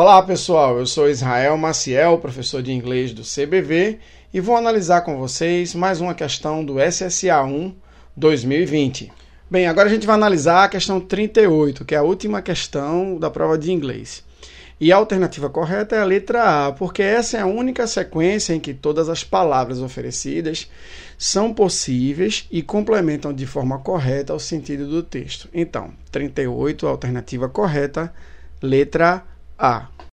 Olá pessoal, eu sou Israel Maciel, professor de inglês do CBV, e vou analisar com vocês mais uma questão do SSA 1 2020. Bem, agora a gente vai analisar a questão 38, que é a última questão da prova de inglês. E a alternativa correta é a letra A, porque essa é a única sequência em que todas as palavras oferecidas são possíveis e complementam de forma correta o sentido do texto. Então, 38, a alternativa correta, letra A.